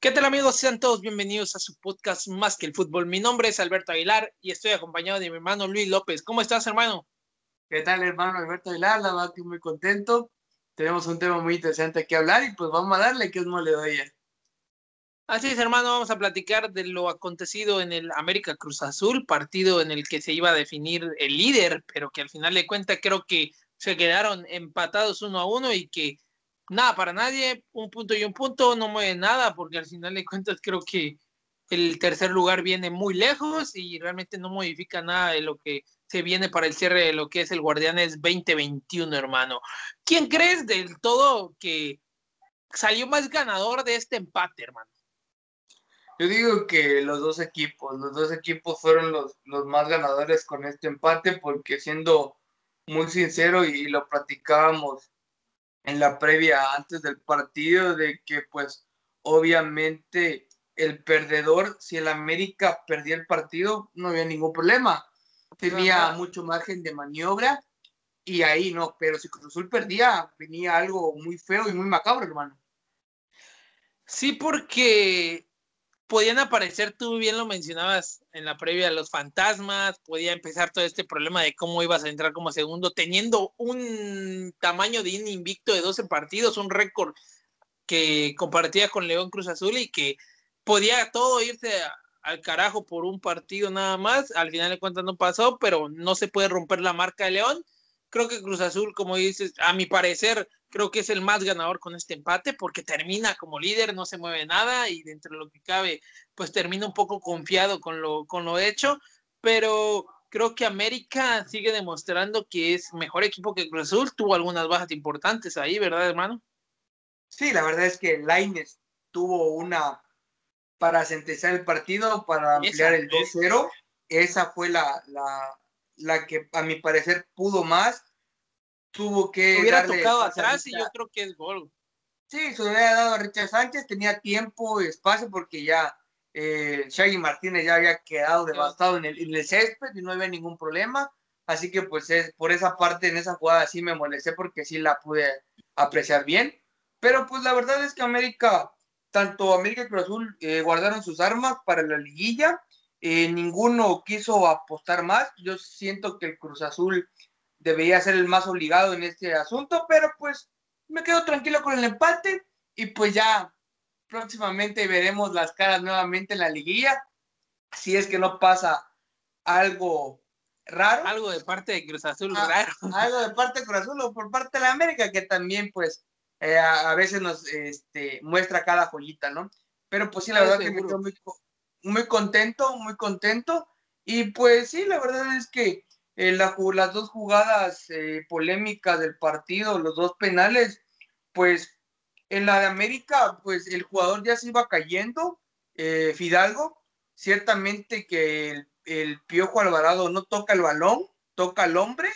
¿Qué tal amigos? Sean todos bienvenidos a su podcast Más que el Fútbol. Mi nombre es Alberto Aguilar y estoy acompañado de mi hermano Luis López. ¿Cómo estás, hermano? ¿Qué tal, hermano Alberto Aguilar? La verdad que muy contento. Tenemos un tema muy interesante que hablar y pues vamos a darle que es mole de Así es, hermano, vamos a platicar de lo acontecido en el América Cruz Azul, partido en el que se iba a definir el líder, pero que al final de cuentas creo que se quedaron empatados uno a uno y que nada para nadie, un punto y un punto, no mueve nada, porque al final de cuentas creo que el tercer lugar viene muy lejos y realmente no modifica nada de lo que se viene para el cierre de lo que es el Guardianes 2021, hermano. ¿Quién crees del todo que salió más ganador de este empate, hermano? Yo digo que los dos equipos, los dos equipos fueron los, los más ganadores con este empate, porque siendo muy sincero y lo platicábamos en la previa antes del partido de que pues obviamente el perdedor, si el América perdía el partido, no había ningún problema. Tenía mucho margen de maniobra y ahí no, pero si Cruz Azul perdía, venía algo muy feo y muy macabro, hermano. Sí, porque podían aparecer, tú bien lo mencionabas en la previa, los fantasmas, podía empezar todo este problema de cómo ibas a entrar como segundo, teniendo un tamaño de invicto de 12 partidos, un récord que compartía con León Cruz Azul y que podía todo irse al carajo por un partido nada más, al final de cuentas no pasó, pero no se puede romper la marca de León. Creo que Cruz Azul, como dices, a mi parecer, creo que es el más ganador con este empate porque termina como líder, no se mueve nada y dentro de lo que cabe, pues termina un poco confiado con lo, con lo hecho, pero creo que América sigue demostrando que es mejor equipo que Cruz Azul, tuvo algunas bajas importantes ahí, ¿verdad, hermano? Sí, la verdad es que Laines tuvo una para sentenciar el partido, para ampliar el 2-0, esa fue la, la, la que a mi parecer pudo más tuvo que. Hubiera tocado atrás y yo creo que es gol. Sí, se hubiera dado a Richard Sánchez, tenía tiempo y espacio porque ya eh, Shaggy Martínez ya había quedado devastado en el, en el, césped y no había ningún problema. Así que pues es, por esa parte, en esa jugada sí me molesté porque sí la pude apreciar bien. Pero pues la verdad es que América, tanto América y Cruz Azul eh, guardaron sus armas para la liguilla. Eh, ninguno quiso apostar más. Yo siento que el Cruz Azul debería ser el más obligado en este asunto, pero pues me quedo tranquilo con el empate y pues ya próximamente veremos las caras nuevamente en la liguilla, si es que no pasa algo raro. Algo de parte de Cruz Azul ah, raro. Algo de parte de Cruz Azul o por parte de la América, que también pues eh, a, veces nos este, muestra cada joyita, ¿no? Pero pues sí, la verdad que me quedo muy, muy contento, muy contento. Y pues sí, la verdad es que eh, las dos jugadas eh, polémicas del partido, los dos penales, pues en la de América, pues el jugador ya se iba cayendo, eh, Fidalgo, ciertamente que el, Piojo Alvarado no toca el balón, toca al hombre,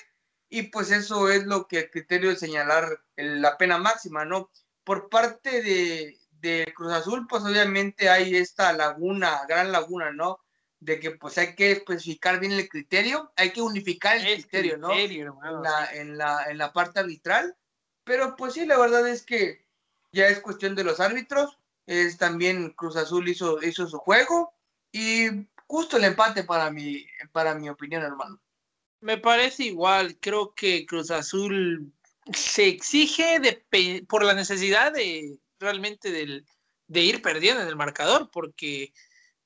y pues eso es lo que el criterio de señalar la pena máxima, ¿no? Por parte de, de Cruz Azul, pues obviamente hay esta laguna, gran laguna, ¿no? De que pues hay que especificar bien el criterio, hay que unificar el, criterio, ¿no? en, la, en, la, en la parte arbitral, pero pues sí, la verdad es que ya es cuestión de los árbitros, es también Cruz Azul hizo, hizo su juego y justo el empate para mi, para mi opinión, hermano. Me parece igual, creo que Cruz Azul se exige de, por la necesidad de realmente del, de ir perdiendo en el marcador, porque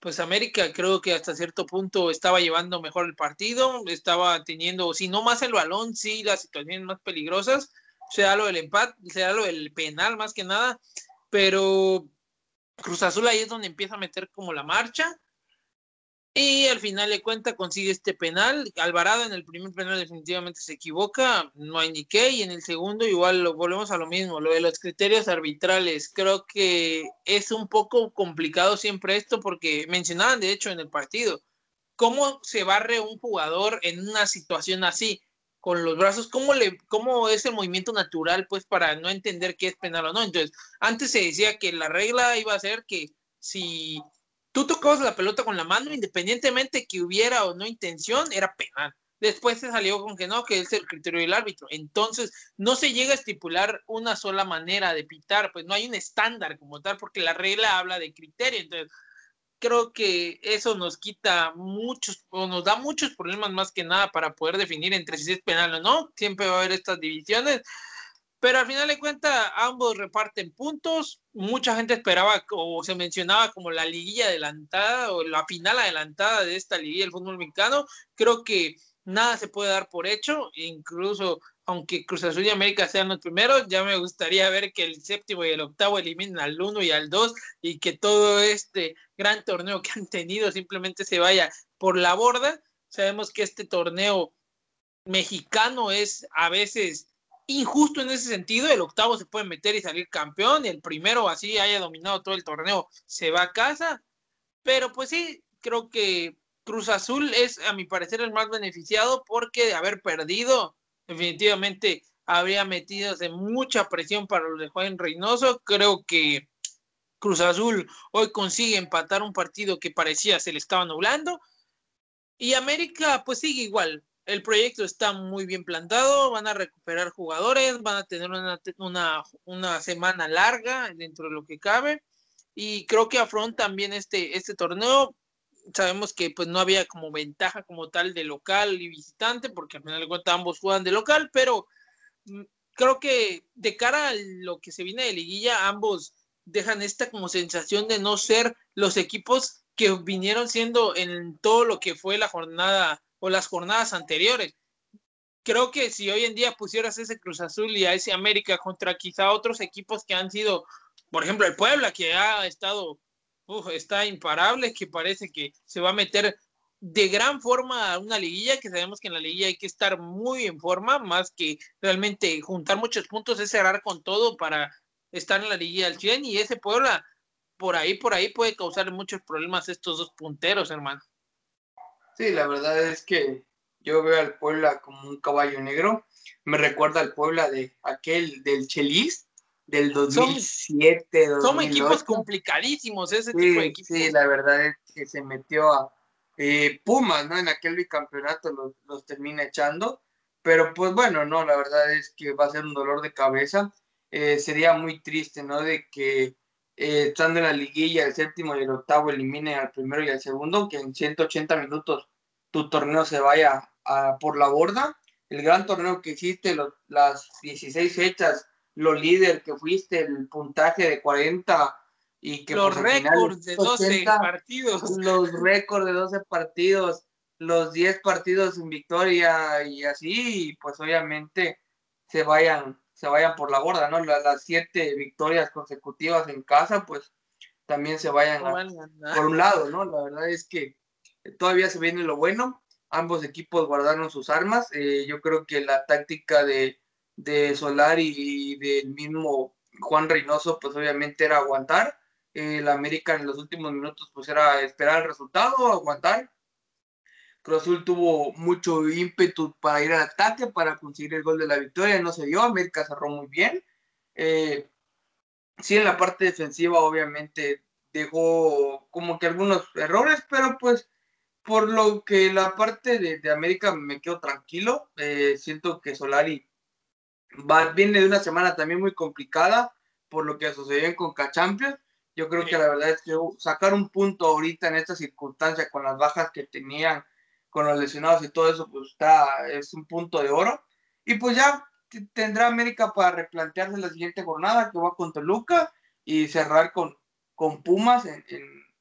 pues América creo que hasta cierto punto estaba llevando mejor el partido, estaba teniendo, si no más el balón, sí las situaciones más peligrosas, sea lo del empate, sea lo del penal más que nada, pero Cruz Azul ahí es donde empieza a meter como la marcha y al final de cuenta consigue este penal. Alvarado en el primer penal definitivamente se equivoca, no hay ni qué. Y en el segundo igual lo, volvemos a lo mismo, lo de los criterios arbitrales. Creo que es un poco complicado siempre esto porque mencionaban de hecho en el partido ¿cómo se barre un jugador en una situación así? Con los brazos, ¿cómo, le, ¿cómo es el movimiento natural, pues, para no entender qué es penal o no? Entonces, antes se decía que la regla iba a ser que si tú tocabas la pelota con la mano, independientemente que hubiera o no intención, era penal. Después se salió con que no, que es el criterio del árbitro. Entonces, no se llega a estipular una sola manera de pitar, pues no hay un estándar como tal, porque la regla habla de criterio. Entonces, creo que eso nos quita muchos, o nos da muchos problemas más que nada para poder definir entre si es penal o no. Siempre va a haber estas divisiones. Pero al final de cuentas, ambos reparten puntos. Mucha gente esperaba o se mencionaba como la liguilla adelantada o la final adelantada de esta liguilla del fútbol mexicano. Creo que nada se puede dar por hecho, incluso aunque Cruz Azul y América sean los primeros, ya me gustaría ver que el séptimo y el octavo eliminen al uno y al dos y que todo este gran torneo que han tenido simplemente se vaya por la borda. Sabemos que este torneo mexicano es a veces injusto en ese sentido. El octavo se puede meter y salir campeón, el primero así haya dominado todo el torneo se va a casa. Pero pues sí, creo que Cruz Azul es, a mi parecer, el más beneficiado porque de haber perdido, definitivamente habría metido mucha presión para los de Juan Reynoso. Creo que Cruz Azul hoy consigue empatar un partido que parecía se le estaba nublando. Y América, pues sigue igual. El proyecto está muy bien plantado, van a recuperar jugadores, van a tener una, una, una semana larga dentro de lo que cabe. Y creo que afrontan bien este, este torneo sabemos que pues no había como ventaja como tal de local y visitante, porque al final de cuentas ambos juegan de local, pero mm, creo que de cara a lo que se viene de liguilla, ambos dejan esta como sensación de no ser los equipos que vinieron siendo en todo lo que fue la jornada o las jornadas anteriores. Creo que si hoy en día pusieras ese Cruz Azul y a ese América contra quizá otros equipos que han sido, por ejemplo, el Puebla, que ha estado está imparable, que parece que se va a meter de gran forma a una liguilla, que sabemos que en la liguilla hay que estar muy en forma, más que realmente juntar muchos puntos, es cerrar con todo para estar en la liguilla al 100 y ese Puebla por ahí, por ahí puede causar muchos problemas estos dos punteros, hermano. Sí, la verdad es que yo veo al Puebla como un caballo negro. Me recuerda al Puebla de aquel del Chelis, del 2007. Son, son equipos complicadísimos ese tipo de equipos. Sí, la verdad es que se metió a eh, Pumas, ¿no? En aquel bicampeonato los, los, termina echando. Pero pues bueno, no, la verdad es que va a ser un dolor de cabeza. Eh, sería muy triste, ¿no? De que eh, estando en la liguilla, el séptimo y el octavo eliminen al primero y al segundo, que en 180 minutos tu torneo se vaya a, por la borda. El gran torneo que hiciste, las 16 fechas, lo líder que fuiste, el puntaje de 40 y que los récords de 12 partidos. Los récords de 12 partidos, los 10 partidos en victoria y así, y pues obviamente se vayan, se vayan por la borda, ¿no? Las, 7 victorias consecutivas en casa, pues también se vayan por un lado, ¿no? La verdad es que todavía se viene lo bueno. Ambos equipos guardaron sus armas. Eh, yo creo que la táctica de, de Solari y del mismo Juan Reynoso, pues obviamente era aguantar. El América en los últimos minutos, pues era esperar el resultado, aguantar. Cruz Azul tuvo mucho ímpetu para ir al ataque, para conseguir el gol de la victoria, no se dio. América cerró muy bien. Eh, sí, en la parte defensiva, obviamente, dejó como que algunos errores, pero pues por lo que la parte de, América me quedo tranquilo. Eh, siento que Solari viene de una semana también muy complicada por lo que sucedió en Conca Champions. Yo creo que la verdad es que sacar un punto ahorita en esta circunstancia con las bajas que tenían, con los lesionados y todo eso, pues está, es un punto de oro. Y pues ya tendrá América para replantearse la siguiente jornada que va con Toluca y cerrar con, con Pumas en,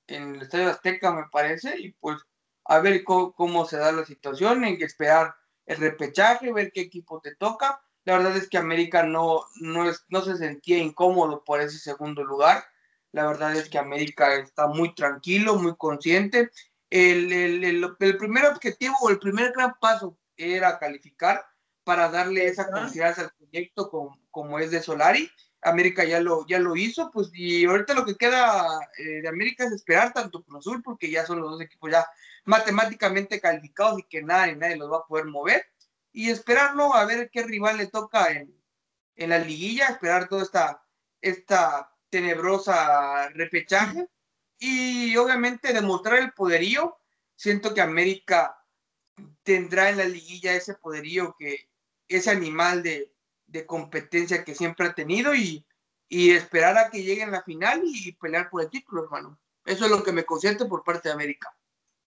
el Estadio Azteca, me parece. Y pues a ver cómo, se da la situación, en que esperar el repechaje, ver qué equipo te toca la verdad es que América no, no, es, no se sentía incómodo por ese segundo lugar. La verdad es que América está muy tranquilo, muy consciente. El, el, el, primer objetivo o el primer gran paso era calificar para darle esa confianza al proyecto como, como es de Solari. América ya lo, ya lo hizo, pues y ahorita lo que queda eh, de América es esperar tanto Cruz Azul, porque ya son los dos equipos ya matemáticamente calificados y que nadie, nadie los va a poder mover, y esperarlo a ver qué rival le toca en, en la liguilla, esperar toda esta, esta tenebrosa repechaje y obviamente demostrar el poderío. Siento que América tendrá en la liguilla ese poderío que ese animal de, de competencia que siempre ha tenido y, y, esperar a que llegue en la final y pelear por el título, hermano. Eso es lo que me consiente por parte de América.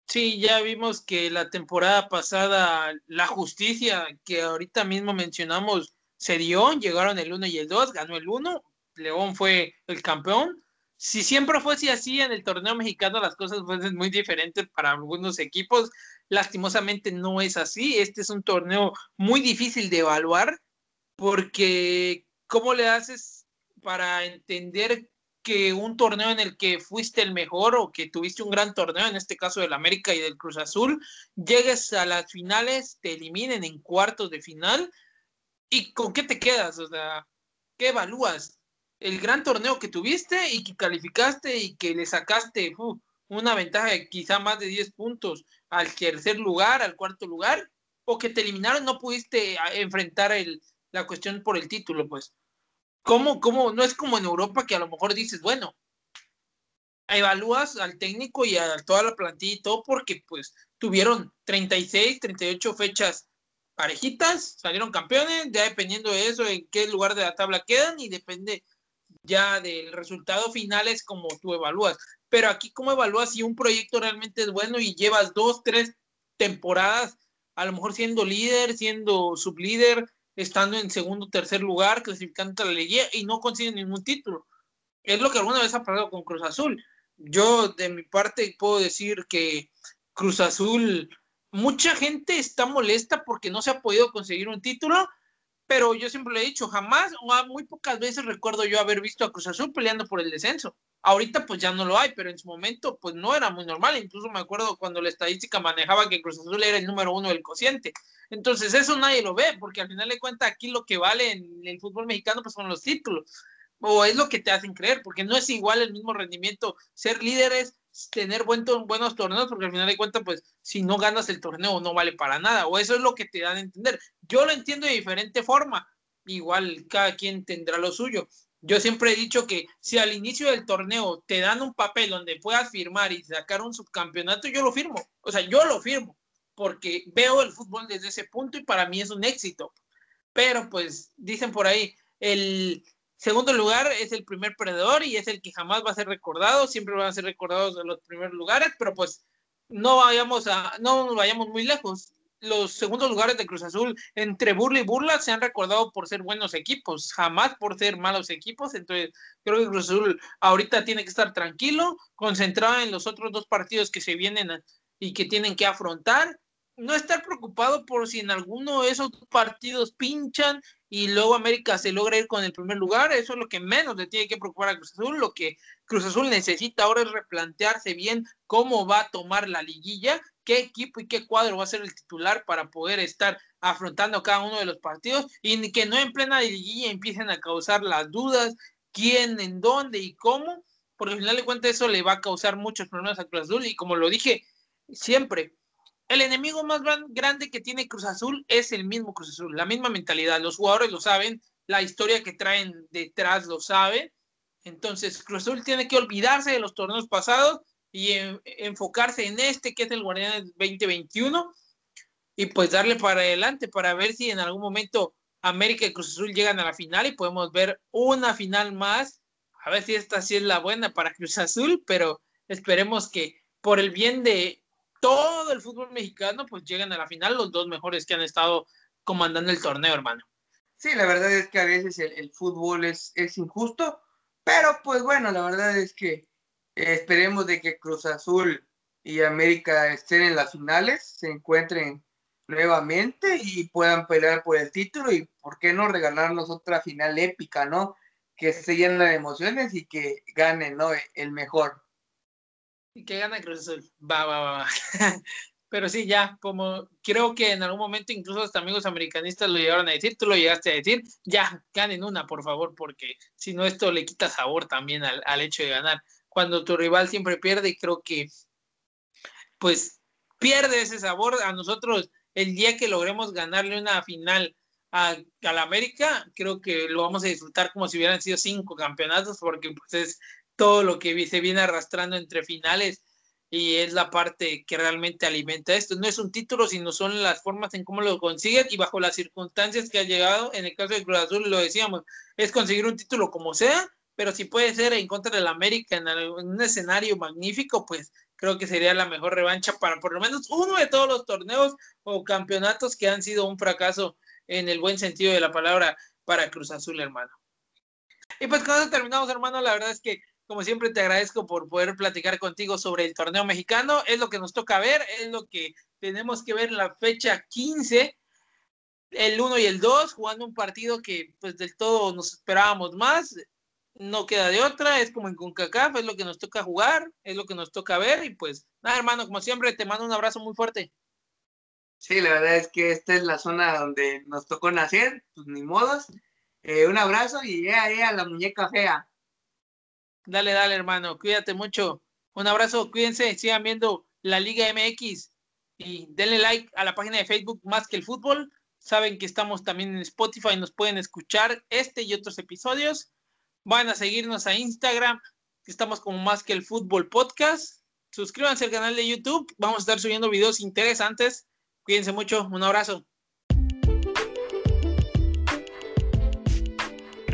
Sí, ya vimos que la temporada pasada la justicia que ahorita mismo mencionamos se dio, llegaron el 1 y el 2, ganó el 1, León fue el campeón. Si siempre fuese así en el torneo mexicano, las cosas fuesen muy diferentes para algunos equipos. Lastimosamente no es así. Este es un torneo muy difícil de evaluar porque ¿cómo le haces para entender que un torneo en el que fuiste el mejor o que tuviste un gran torneo, en este caso del América y del Cruz Azul, llegues a las finales, te eliminen en cuartos de final y con qué te quedas, o sea, ¿qué evalúas? El gran torneo que tuviste y que calificaste y que le sacaste una ventaja de quizá más de 10 puntos al tercer lugar, al cuarto lugar, o que te eliminaron, no pudiste enfrentar el, la cuestión por el título, pues. ¿Cómo, cómo? No es como en Europa que a lo mejor dices, bueno, evalúas al técnico y a toda la plantilla y todo porque pues tuvieron 36, 38 fechas parejitas, salieron campeones, ya dependiendo de eso, en qué lugar de la tabla quedan y depende ya del resultado final es como tú evalúas. Pero aquí, ¿cómo evalúas si un proyecto realmente es bueno y llevas dos, tres temporadas, a lo mejor siendo líder, siendo sublíder, estando en segundo, tercer lugar, clasificando a la liguilla y no consiguen ningún título? Es lo que alguna vez ha pasado con Cruz Azul. Yo, de mi parte, puedo decir que Cruz Azul, mucha gente está molesta porque no se ha podido conseguir un título, pero yo siempre le he dicho, jamás o muy pocas veces recuerdo yo haber visto a Cruz Azul peleando por el descenso. Ahorita pues ya no lo hay, pero en su momento pues no era muy normal. Incluso me acuerdo cuando la estadística manejaba que Cruz Azul era el número uno del cociente. Entonces eso nadie lo ve, porque al final de cuentas aquí lo que vale en el fútbol mexicano pues son los títulos. O es lo que te hacen creer, porque no es igual el mismo rendimiento ser líderes, tener buenos torneos, porque al final de cuentas, pues si no ganas el torneo no vale para nada, o eso es lo que te dan a entender. Yo lo entiendo de diferente forma, igual cada quien tendrá lo suyo. Yo siempre he dicho que si al inicio del torneo te dan un papel donde puedas firmar y sacar un subcampeonato, yo lo firmo. O sea, yo lo firmo porque veo el fútbol desde ese punto y para mí es un éxito. Pero pues dicen por ahí, el, Segundo lugar es el primer perdedor y es el que jamás va a ser recordado, siempre van a ser recordados en los primeros lugares, pero pues no vayamos a, no vayamos muy lejos. Los segundos lugares de Cruz Azul entre burla y burla se han recordado por ser buenos equipos, jamás por ser malos equipos. Entonces, creo que Cruz Azul ahorita tiene que estar tranquilo, concentrado en los otros dos partidos que se vienen y que tienen que afrontar no estar preocupado por si en alguno de esos partidos pinchan y luego América se logra ir con el primer lugar, eso es lo que menos le tiene que preocupar a Cruz Azul, lo que Cruz Azul necesita ahora es replantearse bien cómo va a tomar la liguilla, qué equipo y qué cuadro va a ser el titular para poder estar afrontando cada uno de los partidos y que no en plena liguilla empiecen a causar las dudas, quién, en dónde y cómo, porque al final de cuentas eso le va a causar muchos problemas a Cruz Azul y como lo dije siempre, el enemigo más grande que tiene Cruz Azul es el mismo Cruz Azul, la misma mentalidad. Los jugadores lo saben, la historia que traen detrás lo saben. Entonces, Cruz Azul tiene que olvidarse de los torneos pasados y enfocarse en este que es el Guardián 2021 y pues darle para adelante para ver si en algún momento América y Cruz Azul llegan a la final y podemos ver una final más. A ver si esta sí es la buena para Cruz Azul, pero esperemos que por el bien de todo el fútbol mexicano, pues llegan a la final los dos mejores que han estado comandando el torneo, hermano. Sí, la verdad es que a veces el, fútbol es, injusto, pero pues bueno, la verdad es que eh, esperemos de que Cruz Azul y América estén en las finales, se encuentren nuevamente y puedan pelear por el título y por qué no regalarnos otra final épica, ¿no? Que se llenen de emociones y que gane, ¿no? El mejor. Y que gana Cruz Azul. Va, va, va. pero sí, ya, como creo que en algún momento incluso hasta amigos americanistas lo llegaron a decir, tú lo llegaste a decir, ya, ganen una, por favor, porque si no esto le quita sabor también al, al hecho de ganar. Cuando tu rival siempre pierde, creo que pues pierde ese sabor. A nosotros, el día que logremos ganarle una final a, la América, creo que lo vamos a disfrutar como si hubieran sido cinco campeonatos, porque pues es todo lo que se viene arrastrando entre finales y es la parte que realmente alimenta esto. No es un título, sino son las formas en cómo lo consiguen y bajo las circunstancias que ha llegado. En el caso de Cruz Azul, lo decíamos, es conseguir un título como sea, pero si puede ser en contra del América en, un escenario magnífico, pues creo que sería la mejor revancha para por lo menos uno de todos los torneos o campeonatos que han sido un fracaso en el buen sentido de la palabra para Cruz Azul, hermano. Y pues cuando terminamos, hermano, la verdad es que como siempre te agradezco por poder platicar contigo sobre el torneo mexicano. Es lo que nos toca ver, es lo que tenemos que ver la fecha 15, el 1 y el 2, jugando un partido que pues del todo nos esperábamos más no queda de otra, es como en CONCACAF, es lo que nos toca jugar, es lo que nos toca ver y pues nada, hermano, como siempre, te mando un abrazo muy fuerte. Sí, la verdad es que esta es la zona donde nos tocó nacer, pues ni modos. Eh, un abrazo y ya, ya, la muñeca fea. Dale, dale, hermano, cuídate mucho. Un abrazo, cuídense, sigan viendo la Liga MX y denle like a la página de Facebook Más que el Fútbol. Saben que estamos también en Spotify, nos pueden escuchar este y otros episodios. Van a seguirnos a Instagram, estamos como más que el fútbol podcast. Suscríbanse al canal de YouTube, vamos a estar subiendo videos interesantes. Cuídense mucho, un abrazo.